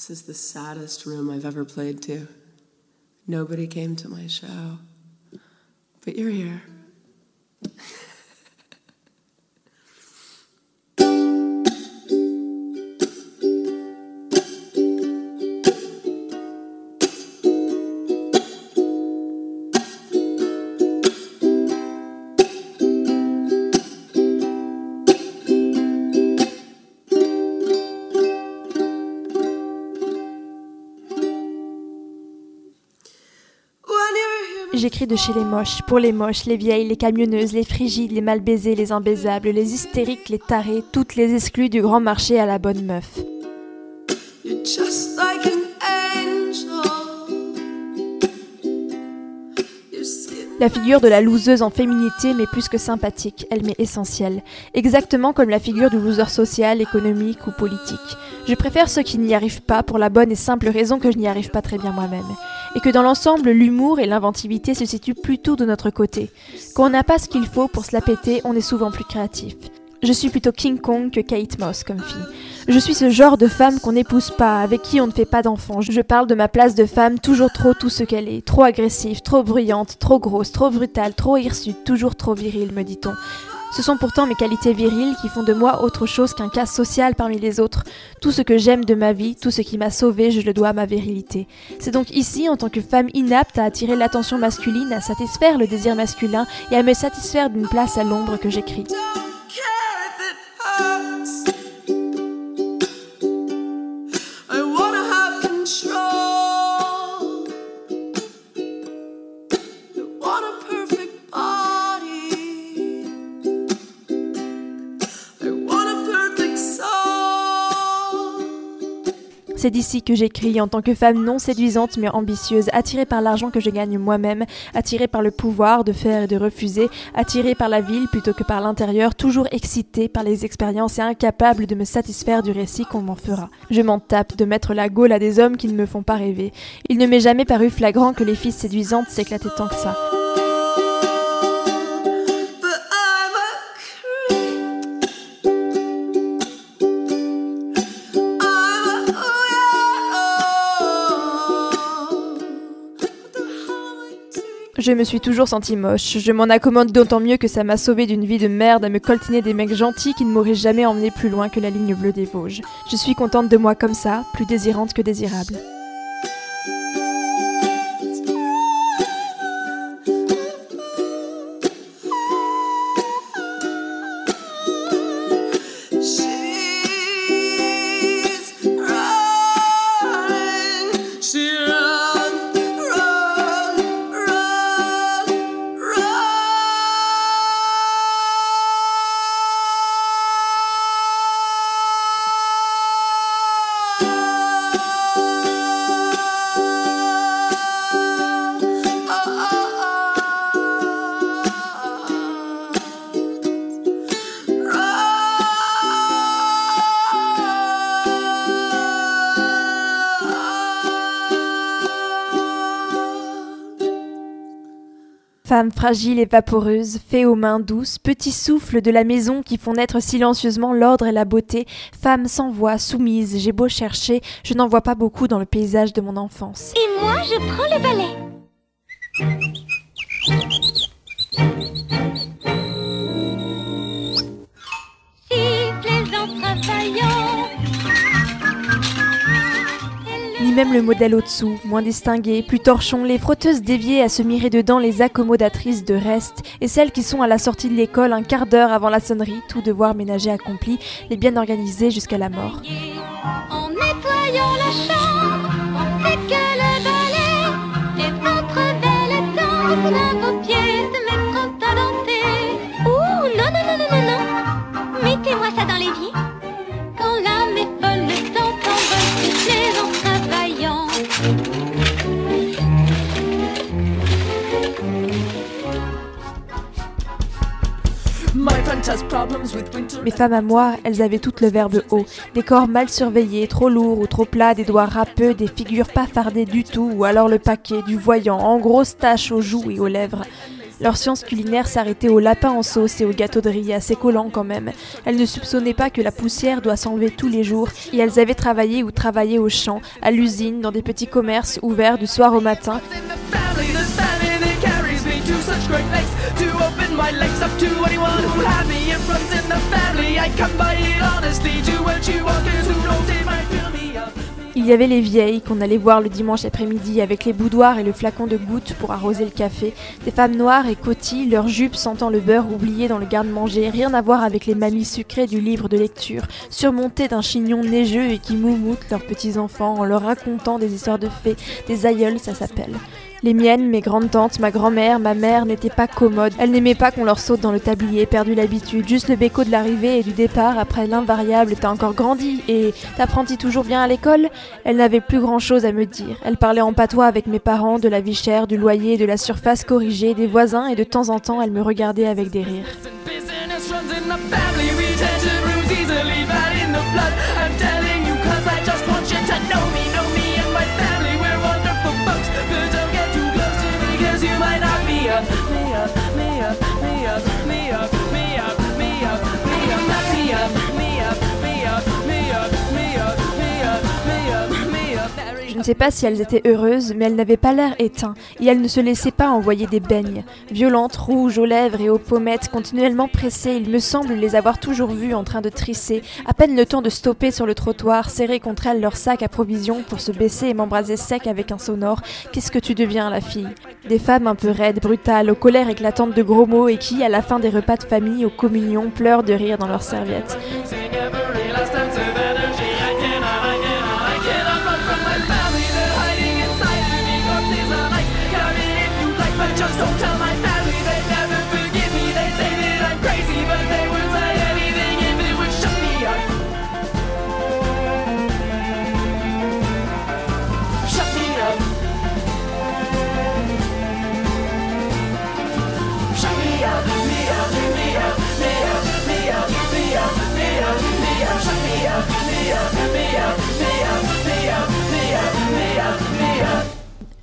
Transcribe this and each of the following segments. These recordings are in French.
This is the saddest room I've ever played to. Nobody came to my show. But you're here. De chez les moches, pour les moches, les vieilles, les camionneuses, les frigides, les mal baisés, les imbaisables, les hystériques, les tarés, toutes les exclues du grand marché à la bonne meuf. La figure de la loseuse en féminité m'est plus que sympathique, elle m'est essentielle. Exactement comme la figure du loser social, économique ou politique. Je préfère ceux qui n'y arrivent pas pour la bonne et simple raison que je n'y arrive pas très bien moi-même. Et que dans l'ensemble, l'humour et l'inventivité se situent plutôt de notre côté. Quand on n'a pas ce qu'il faut pour se la péter, on est souvent plus créatif. Je suis plutôt King Kong que Kate Moss comme fille. Je suis ce genre de femme qu'on n'épouse pas, avec qui on ne fait pas d'enfants. Je parle de ma place de femme toujours trop tout ce qu'elle est, trop agressive, trop bruyante, trop grosse, trop brutale, trop hirsute, toujours trop virile, me dit-on. Ce sont pourtant mes qualités viriles qui font de moi autre chose qu'un cas social parmi les autres. Tout ce que j'aime de ma vie, tout ce qui m'a sauvée, je le dois à ma virilité. C'est donc ici, en tant que femme inapte à attirer l'attention masculine, à satisfaire le désir masculin et à me satisfaire d'une place à l'ombre que j'écris. C'est d'ici que j'écris en tant que femme non séduisante mais ambitieuse, attirée par l'argent que je gagne moi-même, attirée par le pouvoir de faire et de refuser, attirée par la ville plutôt que par l'intérieur, toujours excitée par les expériences et incapable de me satisfaire du récit qu'on m'en fera. Je m'en tape de mettre la gaule à des hommes qui ne me font pas rêver. Il ne m'est jamais paru flagrant que les filles séduisantes s'éclataient tant que ça. Je me suis toujours sentie moche. Je m'en accommode d'autant mieux que ça m'a sauvé d'une vie de merde à me coltiner des mecs gentils qui ne m'auraient jamais emmené plus loin que la ligne bleue des Vosges. Je suis contente de moi comme ça, plus désirante que désirable. Femme fragile et vaporeuse, fée aux mains douces, petit souffle de la maison qui font naître silencieusement l'ordre et la beauté, femme sans voix, soumise, j'ai beau chercher, je n'en vois pas beaucoup dans le paysage de mon enfance. Et moi, je prends le balai. Même le modèle au-dessous, moins distingué, plus torchon, les frotteuses déviées à se mirer dedans les accommodatrices de reste, et celles qui sont à la sortie de l'école un quart d'heure avant la sonnerie, tout devoir ménager accompli, les bien organisées jusqu'à la mort. En femmes à moi, elles avaient toutes le verbe haut, des corps mal surveillés, trop lourds ou trop plats, des doigts râpeux, des figures pas fardées du tout, ou alors le paquet, du voyant, en grosses taches aux joues et aux lèvres. Leur science culinaire s'arrêtait au lapin en sauce et au gâteau de riz, assez collant quand même. Elles ne soupçonnaient pas que la poussière doit s'enlever tous les jours, et elles avaient travaillé ou travaillé au champ, à l'usine, dans des petits commerces ouverts du soir au matin. Il y avait les vieilles qu'on allait voir le dimanche après-midi avec les boudoirs et le flacon de gouttes pour arroser le café, des femmes noires et cotis, leurs jupes sentant le beurre oublié dans le garde-manger, rien à voir avec les mamies sucrées du livre de lecture, surmontées d'un chignon neigeux et qui moumoutent leurs petits-enfants en leur racontant des histoires de fées, des aïeuls ça s'appelle. Les miennes, mes grandes-tantes, ma grand-mère, ma mère n'étaient pas commodes. Elles n'aimaient pas qu'on leur saute dans le tablier, perdu l'habitude. Juste le béco de l'arrivée et du départ, après l'invariable T'as encore grandi et t'apprendis toujours bien à l'école Elles n'avaient plus grand-chose à me dire. Elles parlaient en patois avec mes parents, de la vie chère, du loyer, de la surface corrigée, des voisins et de temps en temps elles me regardaient avec des rires. up, me up, me up, me up, me up. Ne sais pas si elles étaient heureuses, mais elles n'avaient pas l'air éteintes, et elles ne se laissaient pas envoyer des beignes. Violentes, rouges aux lèvres et aux pommettes, continuellement pressées, il me semble les avoir toujours vues en train de trisser, à peine le temps de stopper sur le trottoir, serrer contre elles leur sac à provisions pour se baisser et m'embraser sec avec un sonore. Qu'est-ce que tu deviens, la fille? Des femmes un peu raides, brutales, aux colères éclatantes de gros mots et qui, à la fin des repas de famille, aux communions, pleurent de rire dans leurs serviettes.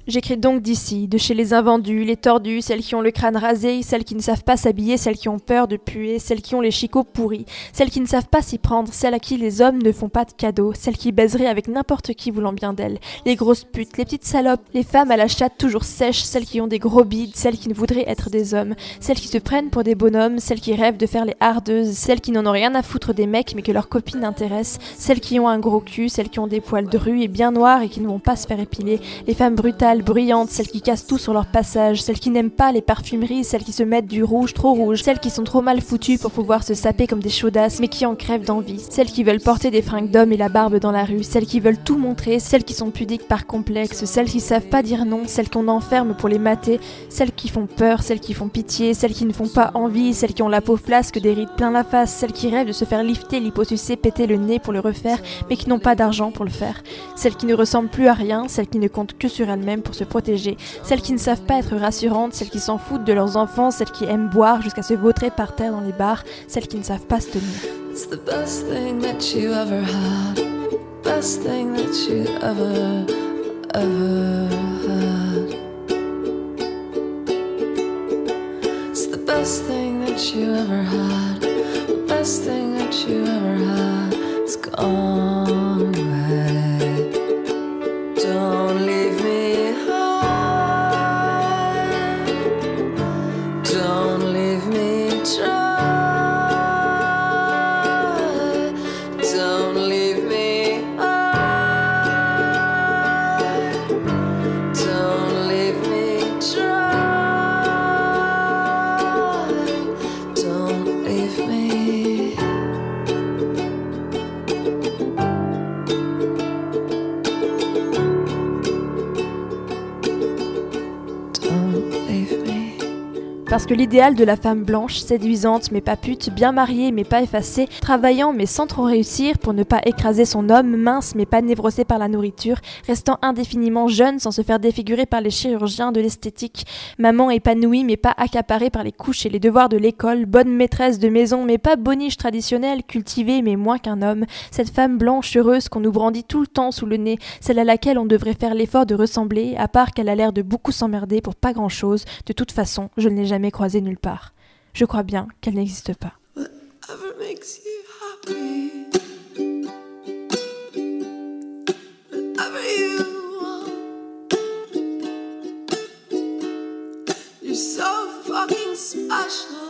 J'écris donc d'ici, de chez les invendus, les tordus, celles qui ont le crâne rasé, celles qui ne savent pas s'habiller, celles qui ont peur de puer, celles qui ont les chicots pourris, celles qui ne savent pas s'y prendre, celles à qui les hommes ne font pas de cadeaux, celles qui baiseraient avec n'importe qui voulant bien d'elles, les grosses putes, les petites salopes, les femmes à la chatte toujours sèche, celles qui ont des gros bides, celles qui ne voudraient être des hommes, celles qui se prennent pour des bonhommes, celles qui rêvent de faire les hardeuses, celles qui n'en ont rien à foutre des mecs mais que leurs copines intéressent, celles qui ont un gros cul, celles qui ont des poils drus et bien noirs et qui ne vont pas se faire épiler, les femmes brutales bruyantes, celles qui cassent tout sur leur passage, celles qui n'aiment pas les parfumeries, celles qui se mettent du rouge trop rouge, celles qui sont trop mal foutues pour pouvoir se saper comme des chaudasses mais qui en crèvent d'envie, celles qui veulent porter des fringues d'hommes et la barbe dans la rue, celles qui veulent tout montrer, celles qui sont pudiques par complexe, celles qui savent pas dire non, celles qu'on enferme pour les mater, celles qui font peur, celles qui font pitié, celles qui ne font pas envie, celles qui ont la peau flasque, des rides plein la face, celles qui rêvent de se faire lifter, liposucer, péter le nez pour le refaire, mais qui n'ont pas d'argent pour le faire, celles qui ne ressemblent plus à rien, celles qui ne comptent que sur elles-mêmes pour se protéger, celles qui ne savent pas être rassurantes, celles qui s'en foutent de leurs enfants, celles qui aiment boire jusqu'à se vautrer par terre dans les bars, celles qui ne savent pas se tenir. Best thing that you ever had. The best thing that you ever had is gone Parce que l'idéal de la femme blanche, séduisante mais pas pute, bien mariée mais pas effacée, travaillant mais sans trop réussir pour ne pas écraser son homme, mince mais pas névrosée par la nourriture, restant indéfiniment jeune sans se faire défigurer par les chirurgiens de l'esthétique, maman épanouie mais pas accaparée par les couches et les devoirs de l'école, bonne maîtresse de maison mais pas boniche traditionnelle, cultivée mais moins qu'un homme, cette femme blanche heureuse qu'on nous brandit tout le temps sous le nez, celle à laquelle on devrait faire l'effort de ressembler, à part qu'elle a l'air de beaucoup s'emmerder pour pas grand chose, de toute façon, je ne l'ai jamais jamais croisée nulle part. Je crois bien qu'elle n'existe pas. so fucking special.